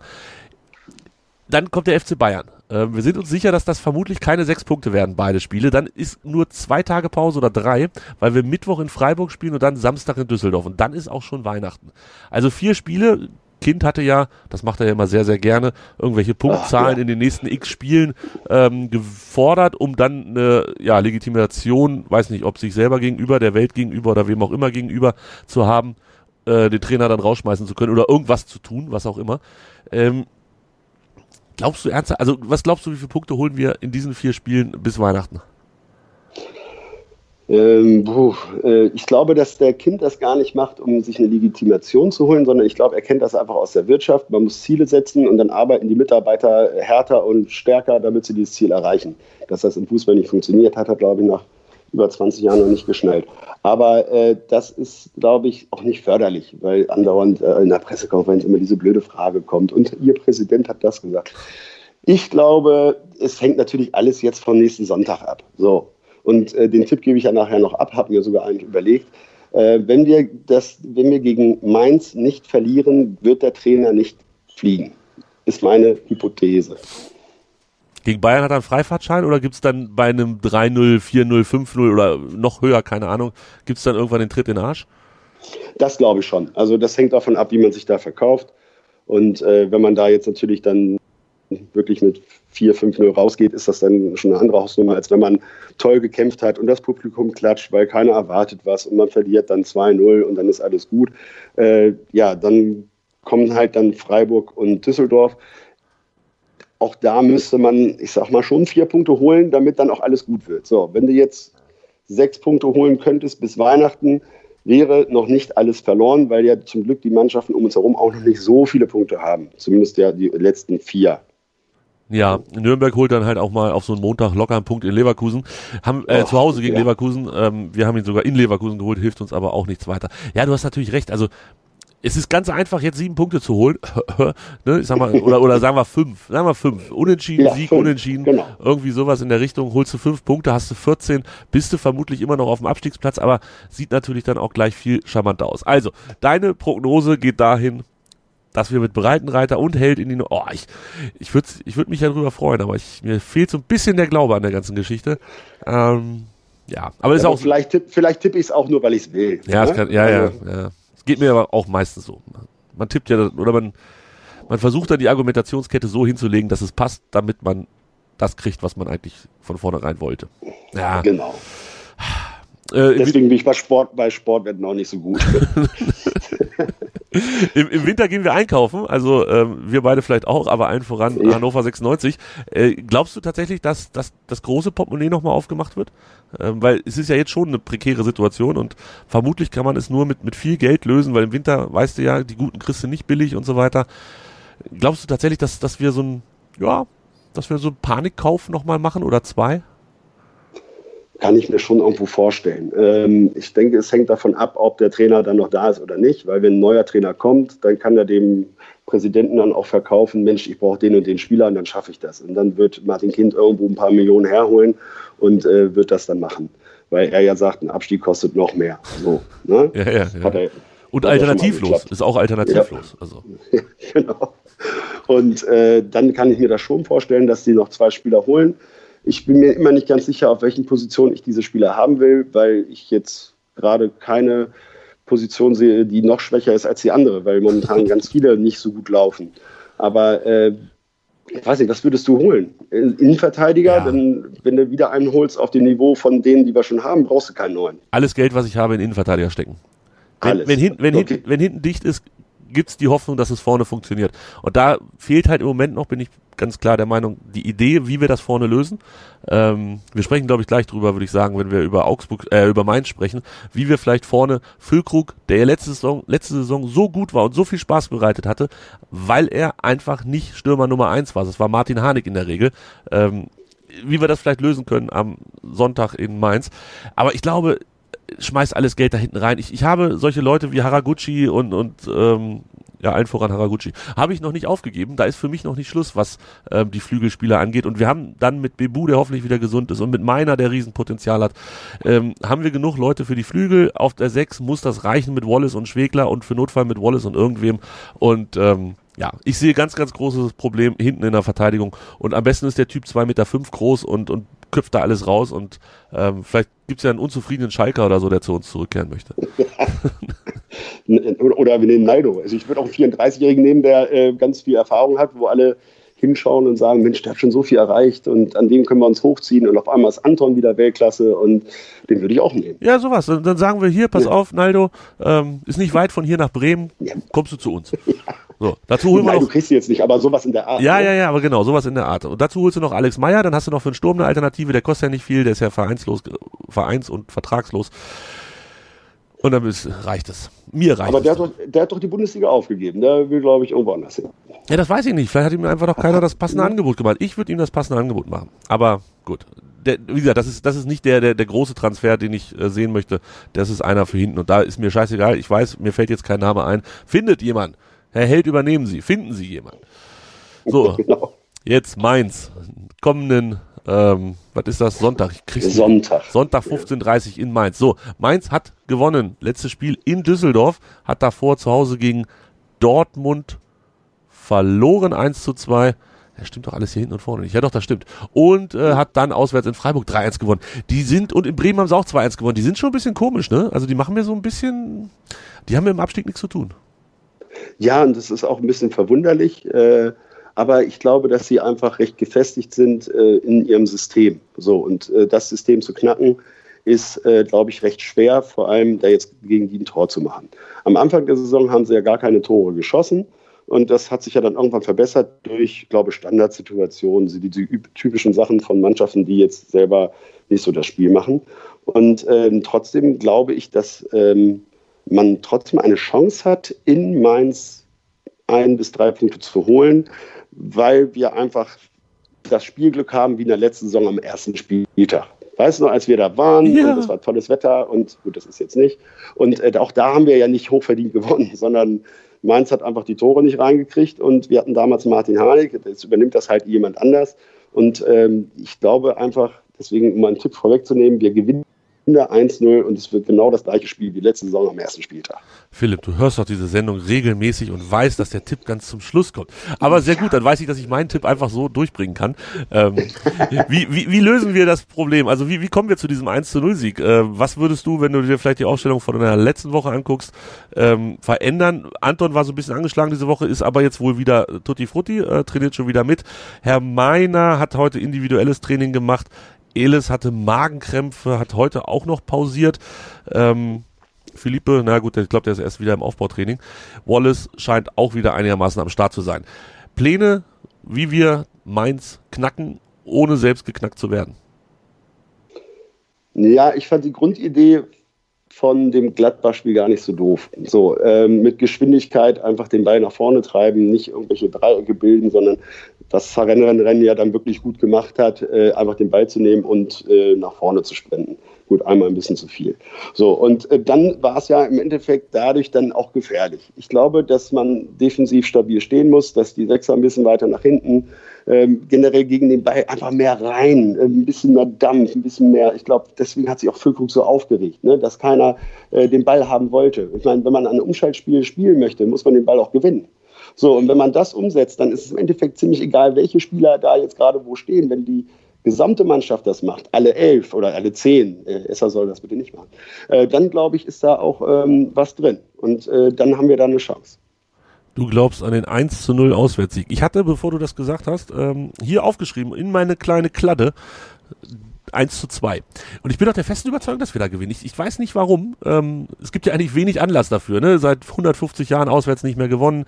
Dann kommt der FC Bayern. Ähm, wir sind uns sicher, dass das vermutlich keine sechs Punkte werden, beide Spiele. Dann ist nur zwei Tage Pause oder drei, weil wir Mittwoch in Freiburg spielen und dann Samstag in Düsseldorf. Und dann ist auch schon Weihnachten. Also vier Spiele, Kind hatte ja, das macht er ja immer sehr, sehr gerne, irgendwelche Punktzahlen Ach, ja. in den nächsten X Spielen ähm, gefordert, um dann eine ja, Legitimation, weiß nicht, ob sich selber gegenüber, der Welt gegenüber oder wem auch immer gegenüber zu haben, äh, den Trainer dann rausschmeißen zu können oder irgendwas zu tun, was auch immer. Ähm, Glaubst du ernsthaft, also was glaubst du, wie viele Punkte holen wir in diesen vier Spielen bis Weihnachten?
Ähm, puh, äh, ich glaube, dass der Kind das gar nicht macht, um sich eine Legitimation zu holen, sondern ich glaube, er kennt das einfach aus der Wirtschaft. Man muss Ziele setzen und dann arbeiten die Mitarbeiter härter und stärker, damit sie dieses Ziel erreichen. Dass das im Fußball nicht funktioniert, hat er, glaube ich, nach über 20 Jahren noch nicht geschnallt. Aber äh, das ist, glaube ich, auch nicht förderlich, weil andauernd äh, in der Pressekonferenz immer diese blöde Frage kommt. Und Ihr Präsident hat das gesagt. Ich glaube, es hängt natürlich alles jetzt vom nächsten Sonntag ab. So. Und äh, den Tipp gebe ich ja nachher noch ab, habe mir sogar eigentlich überlegt. Äh, wenn, wir das, wenn wir gegen Mainz nicht verlieren, wird der Trainer nicht fliegen. Ist meine Hypothese.
Gegen Bayern hat er einen Freifahrtschein oder gibt es dann bei einem 3-0, 4-0, 5-0 oder noch höher, keine Ahnung, gibt es dann irgendwann den Tritt in den Arsch?
Das glaube ich schon. Also das hängt davon ab, wie man sich da verkauft. Und äh, wenn man da jetzt natürlich dann wirklich mit 4, 5-0 rausgeht, ist das dann schon eine andere Hausnummer, als wenn man toll gekämpft hat und das Publikum klatscht, weil keiner erwartet was und man verliert dann 2-0 und dann ist alles gut. Äh, ja, dann kommen halt dann Freiburg und Düsseldorf auch da müsste man, ich sag mal, schon vier Punkte holen, damit dann auch alles gut wird. So, wenn du jetzt sechs Punkte holen könntest bis Weihnachten, wäre noch nicht alles verloren, weil ja zum Glück die Mannschaften um uns herum auch noch nicht so viele Punkte haben. Zumindest ja die letzten vier.
Ja, Nürnberg holt dann halt auch mal auf so einen Montag locker einen Punkt in Leverkusen. Haben äh, Och, zu Hause gegen ja. Leverkusen. Ähm, wir haben ihn sogar in Leverkusen geholt, hilft uns aber auch nichts weiter. Ja, du hast natürlich recht. Also es ist ganz einfach, jetzt sieben Punkte zu holen. <laughs> ne, ich sag mal, oder, oder sagen wir fünf. Sagen wir fünf. Unentschieden, ja, Sieg, fünf, unentschieden. Genau. Irgendwie sowas in der Richtung. Holst du fünf Punkte, hast du 14, bist du vermutlich immer noch auf dem Abstiegsplatz, aber sieht natürlich dann auch gleich viel charmanter aus. Also, deine Prognose geht dahin, dass wir mit Breitenreiter und Held in die, oh, ich, ich würde ich würd mich ja drüber freuen, aber ich, mir fehlt so ein bisschen der Glaube an der ganzen Geschichte. Ähm, ja, aber ist ja, auch.
Vielleicht, tipp, vielleicht tippe ich es auch nur, weil ich es will.
Ja, ne? kann, ja, also, ja, ja. Geht mir aber auch meistens so. Man tippt ja, oder man, man versucht dann die Argumentationskette so hinzulegen, dass es passt, damit man das kriegt, was man eigentlich von vornherein wollte. Ja.
Genau. Äh, Deswegen bin ich bei Sport, bei Sportwetten auch nicht so gut. <laughs> <laughs> <laughs>
Im, Im, Winter gehen wir einkaufen, also ähm, wir beide vielleicht auch, aber allen voran ja. Hannover 96. Äh, glaubst du tatsächlich, dass, dass das große Portemonnaie nochmal aufgemacht wird? Ähm, weil es ist ja jetzt schon eine prekäre Situation und vermutlich kann man es nur mit, mit viel Geld lösen, weil im Winter, weißt du ja, die guten du nicht billig und so weiter. Glaubst du tatsächlich, dass, dass wir so ein, ja, dass wir so einen Panikkauf nochmal machen oder zwei?
Kann ich mir schon irgendwo vorstellen. Ähm, ich denke, es hängt davon ab, ob der Trainer dann noch da ist oder nicht, weil wenn ein neuer Trainer kommt, dann kann er dem Präsidenten dann auch verkaufen, Mensch, ich brauche den und den Spieler und dann schaffe ich das. Und dann wird Martin Kind irgendwo ein paar Millionen herholen und äh, wird das dann machen. Weil er ja sagt, ein Abstieg kostet noch mehr. So,
ne? ja, ja, ja. Er, und alternativlos, ist auch alternativlos. Also. <laughs>
genau. Und äh, dann kann ich mir das schon vorstellen, dass die noch zwei Spieler holen. Ich bin mir immer nicht ganz sicher, auf welchen Positionen ich diese Spieler haben will, weil ich jetzt gerade keine Position sehe, die noch schwächer ist als die andere, weil momentan <laughs> ganz viele nicht so gut laufen. Aber äh, ich weiß nicht, was würdest du holen? Innenverteidiger, ja. dann, wenn du wieder einen holst auf dem Niveau von denen, die wir schon haben, brauchst du keinen neuen.
Alles Geld, was ich habe, in Innenverteidiger stecken. Wenn, Alles. wenn, hin, wenn, okay. hinten, wenn hinten dicht ist, gibt es die Hoffnung, dass es vorne funktioniert. Und da fehlt halt im Moment noch, bin ich ganz klar der Meinung, die Idee, wie wir das vorne lösen. Ähm, wir sprechen, glaube ich, gleich drüber, würde ich sagen, wenn wir über Augsburg, äh, über Mainz sprechen, wie wir vielleicht vorne Füllkrug, der ja letzte Saison, letzte Saison so gut war und so viel Spaß bereitet hatte, weil er einfach nicht Stürmer Nummer eins war. Das war Martin Harnik in der Regel. Ähm, wie wir das vielleicht lösen können am Sonntag in Mainz. Aber ich glaube, schmeiß alles Geld da hinten rein. Ich, ich habe solche Leute wie Haraguchi und, und ähm, ja, allen voran Haraguchi, habe ich noch nicht aufgegeben. Da ist für mich noch nicht Schluss, was ähm, die Flügelspieler angeht. Und wir haben dann mit Bebu, der hoffentlich wieder gesund ist, und mit Meiner, der Riesenpotenzial hat, ähm, haben wir genug Leute für die Flügel. Auf der 6 muss das reichen mit Wallace und Schwegler und für Notfall mit Wallace und irgendwem. Und ähm, ja, ich sehe ganz, ganz großes Problem hinten in der Verteidigung. Und am besten ist der Typ 2,5 Meter fünf groß und, und köpft da alles raus. Und ähm, vielleicht gibt's ja einen unzufriedenen Schalker oder so, der zu uns zurückkehren möchte. <laughs>
oder wir nehmen Naldo. Also ich würde auch einen 34-Jährigen nehmen, der äh, ganz viel Erfahrung hat, wo alle hinschauen und sagen, Mensch, der hat schon so viel erreicht und an dem können wir uns hochziehen und auf einmal ist Anton wieder Weltklasse und den würde ich auch nehmen.
Ja, sowas. Dann, sagen wir hier, pass ja. auf, Naldo, ähm, ist nicht weit von hier nach Bremen, ja. kommst du zu uns. <laughs> Ja. So, dazu holen
Nein,
wir
du
noch.
kriegst sie jetzt nicht, aber sowas in der Art.
Ja,
ne?
ja, ja, aber genau, sowas in der Art. Und dazu holst du noch Alex Meyer, dann hast du noch für den Sturm eine Alternative, der kostet ja nicht viel, der ist ja vereinslos, vereins- und vertragslos. Und dann ist, reicht es. Mir reicht
Aber
es.
der hat, doch, der hat doch die Bundesliga aufgegeben. Der will, glaube ich, irgendwo anders hin.
Ja, das weiß ich nicht. Vielleicht hat ihm einfach noch keiner das passende Angebot gemacht. Ich würde ihm das passende Angebot machen. Aber gut. Der, wie gesagt, das ist, das ist nicht der, der, der große Transfer, den ich äh, sehen möchte. Das ist einer für hinten. Und da ist mir scheißegal. Ich weiß, mir fällt jetzt kein Name ein. Findet jemand. Herr Held, übernehmen Sie. Finden Sie jemand. So, <laughs>
Genau.
jetzt Mainz. Kommenden, ähm, was ist das? Sonntag. Ich krieg's nicht.
Sonntag.
Sonntag 15.30 in Mainz. So, Mainz hat gewonnen. Letztes Spiel in Düsseldorf. Hat davor zu Hause gegen Dortmund verloren 1 zu 2. Ja, stimmt doch alles hier hinten und vorne nicht. Ja, doch, das stimmt. Und äh, hat dann auswärts in Freiburg 3-1 gewonnen. Die sind, und in Bremen haben sie auch 2-1 gewonnen. Die sind schon ein bisschen komisch, ne? Also die machen mir so ein bisschen, die haben mit dem Abstieg nichts zu tun.
Ja, und das ist auch ein bisschen verwunderlich. Äh, aber ich glaube, dass sie einfach recht gefestigt sind äh, in ihrem System. So, und äh, das System zu knacken, ist, äh, glaube ich, recht schwer, vor allem da jetzt gegen die ein Tor zu machen. Am Anfang der Saison haben sie ja gar keine Tore geschossen. Und das hat sich ja dann irgendwann verbessert durch, glaube ich, Standardsituationen, die, die typischen Sachen von Mannschaften, die jetzt selber nicht so das Spiel machen. Und ähm, trotzdem glaube ich, dass ähm, man trotzdem eine Chance hat, in Mainz ein bis drei Punkte zu holen, weil wir einfach das Spielglück haben wie in der letzten Saison am ersten Spieltag. Weißt du noch, als wir da waren,
Ja.
und es war tolles Wetter und gut, das ist jetzt nicht. Und äh, auch da haben wir ja nicht hochverdient gewonnen, <laughs> sondern Mainz hat einfach die Tore nicht reingekriegt und wir hatten damals Martin Harnik, jetzt übernimmt das halt jemand anders. Und ähm, ich glaube einfach, deswegen, um mal einen Tipp vorwegzunehmen, wir gewinnen da 1-0 und es wird genau das gleiche Spiel wie letzte Saison am ersten Spieltag.
Philipp, du hörst doch diese Sendung regelmäßig und weißt, dass der Tipp ganz zum Schluss kommt. Aber sehr gut, dann weiß ich, dass ich meinen Tipp einfach so durchbringen kann. Ähm, <laughs> wie, wie, wie lösen wir das Problem? Also wie, wie kommen wir zu diesem 1 zu 0 Sieg? Äh, was würdest du, wenn du dir vielleicht die Aufstellung von der letzten Woche anguckst, ähm, verändern? Anton war so ein bisschen angeschlagen diese Woche, ist aber jetzt wohl wieder Tutti Frutti, äh, trainiert schon wieder mit. Herr Meiner hat heute individuelles Training gemacht. Elis hatte Magenkrämpfe, hat heute auch noch pausiert. Ähm, Philippe, na gut, ich glaube, der ist erst wieder im Aufbautraining. Wallace scheint auch wieder einigermaßen am Start zu sein. Pläne, wie wir Mainz knacken, ohne selbst geknackt zu werden.
Ja, ich fand die Grundidee von dem Gladbach-Spiel gar nicht so doof. So, ähm, mit Geschwindigkeit einfach den Ball nach vorne treiben, nicht irgendwelche Dreiecke bilden, sondern was Rennen, ja dann wirklich gut gemacht hat, äh, einfach den Ball zu nehmen und äh, nach vorne zu sprinten. Gut, einmal ein bisschen zu viel. So, und äh, dann war es ja im Endeffekt dadurch dann auch gefährlich. Ich glaube, dass man defensiv stabil stehen muss, dass die Sechser ein bisschen weiter nach hinten, ähm, generell gegen den Ball einfach mehr rein, ein bisschen mehr Dampf, ein bisschen mehr. Ich glaube, deswegen hat sich auch Füllkrug so aufgeregt, ne? dass keiner den Ball haben wollte. Ich meine, wenn man ein Umschaltspiel spielen möchte, muss man den Ball auch gewinnen. So, und wenn man das umsetzt, dann ist es im Endeffekt ziemlich egal, welche Spieler da jetzt gerade wo stehen. Wenn die gesamte Mannschaft das macht, alle elf oder alle zehn, äh, Esser soll das bitte nicht machen, äh, dann glaube ich, ist da auch ähm, was drin. Und äh, dann haben wir da eine Chance.
Du glaubst an den 1 zu 0 Auswärtssieg. Ich hatte, bevor du das gesagt hast, ähm, hier aufgeschrieben in meine kleine Kladde 1 zu 2. Und ich bin auch der festen Überzeugung, dass wir da gewinnen. Ich, ich weiß nicht warum. Ähm, es gibt ja eigentlich wenig Anlass dafür. Ne? Seit 150 Jahren auswärts nicht mehr gewonnen.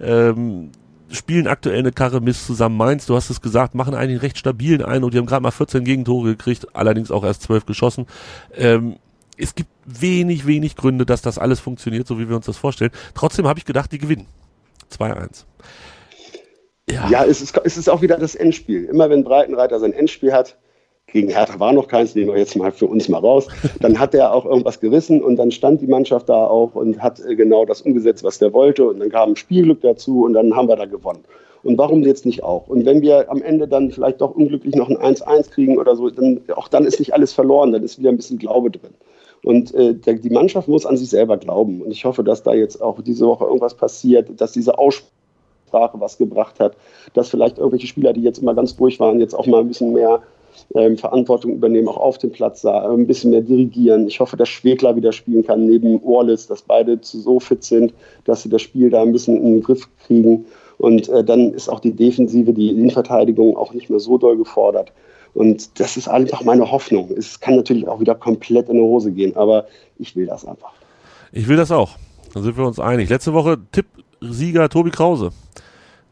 Ähm, spielen aktuell eine Karre Mist zusammen Mainz. Du hast es gesagt, machen eigentlich einen recht stabilen Eindruck. Die haben gerade mal 14 Gegentore gekriegt, allerdings auch erst 12 geschossen. Ähm, es gibt wenig, wenig Gründe, dass das alles funktioniert, so wie wir uns das vorstellen. Trotzdem habe ich gedacht, die gewinnen. 2-1.
Ja, ja es, ist, es ist auch wieder das Endspiel. Immer wenn Breitenreiter sein Endspiel hat, gegen Hertha war noch keins, nehmen wir jetzt mal für uns mal raus, dann hat er auch irgendwas gerissen und dann stand die Mannschaft da auch und hat äh, genau das umgesetzt, was der wollte und dann kam Spielglück dazu und dann haben wir da gewonnen. Und warum jetzt nicht auch? Und wenn wir am Ende dann vielleicht doch unglücklich noch ein 1-1 kriegen oder so, dann auch dann ist nicht alles verloren, dann ist wieder ein bisschen Glaube drin. Und äh, der, die Mannschaft muss an sich selber glauben. Und ich hoffe, dass da jetzt auch diese Woche irgendwas passiert, dass diese Aussprache was gebracht hat, dass vielleicht irgendwelche Spieler, die jetzt immer ganz ruhig waren, jetzt auch mal ein bisschen mehr ähm, Verantwortung übernehmen, auch auf dem Platz da, ein bisschen mehr dirigieren. Ich hoffe, dass Schwegler wieder spielen kann neben Wallace, dass beide so fit sind, dass sie das Spiel da ein bisschen in den Griff kriegen. Und äh, dann ist auch die Defensive, die Innenverteidigung auch nicht mehr so doll gefordert. Und das ist einfach meine Hoffnung. Es kann natürlich auch wieder komplett in die Hose gehen, aber ich will das einfach.
Ich will das auch. Dann sind wir uns einig. Letzte Woche Tipp Sieger Tobi Krause.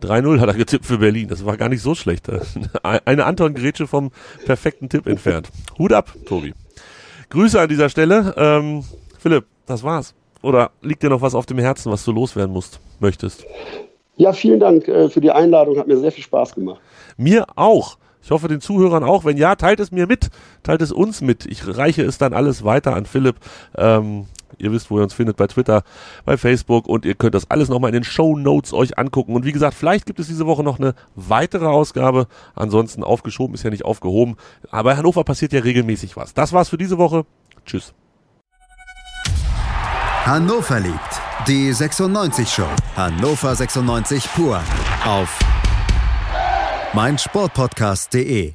3-0 hat er getippt für Berlin. Das war gar nicht so schlecht. <laughs> Eine Anton Grätsche vom perfekten Tipp entfernt. Hut ab, Tobi. Grüße an dieser Stelle. Ähm, Philipp, das war's. Oder liegt dir noch was auf dem Herzen, was du loswerden musst, möchtest?
Ja, vielen Dank äh, für die Einladung. Hat mir sehr viel Spaß gemacht.
Mir auch. Ich hoffe den Zuhörern auch. Wenn ja, teilt es mir mit. Teilt es uns mit. Ich reiche es dann alles weiter an Philipp. Ähm, ihr wisst, wo ihr uns findet, bei Twitter, bei Facebook und ihr könnt das alles nochmal in den Show Notes euch angucken. Und wie gesagt, vielleicht gibt es diese Woche noch eine weitere Ausgabe. Ansonsten aufgeschoben ist ja nicht aufgehoben. Aber Hannover passiert ja regelmäßig was. Das war's für diese Woche. Tschüss.
Hannover liebt. Die 96 Show. Hannover 96 pur. Auf meinsportpodcast.de.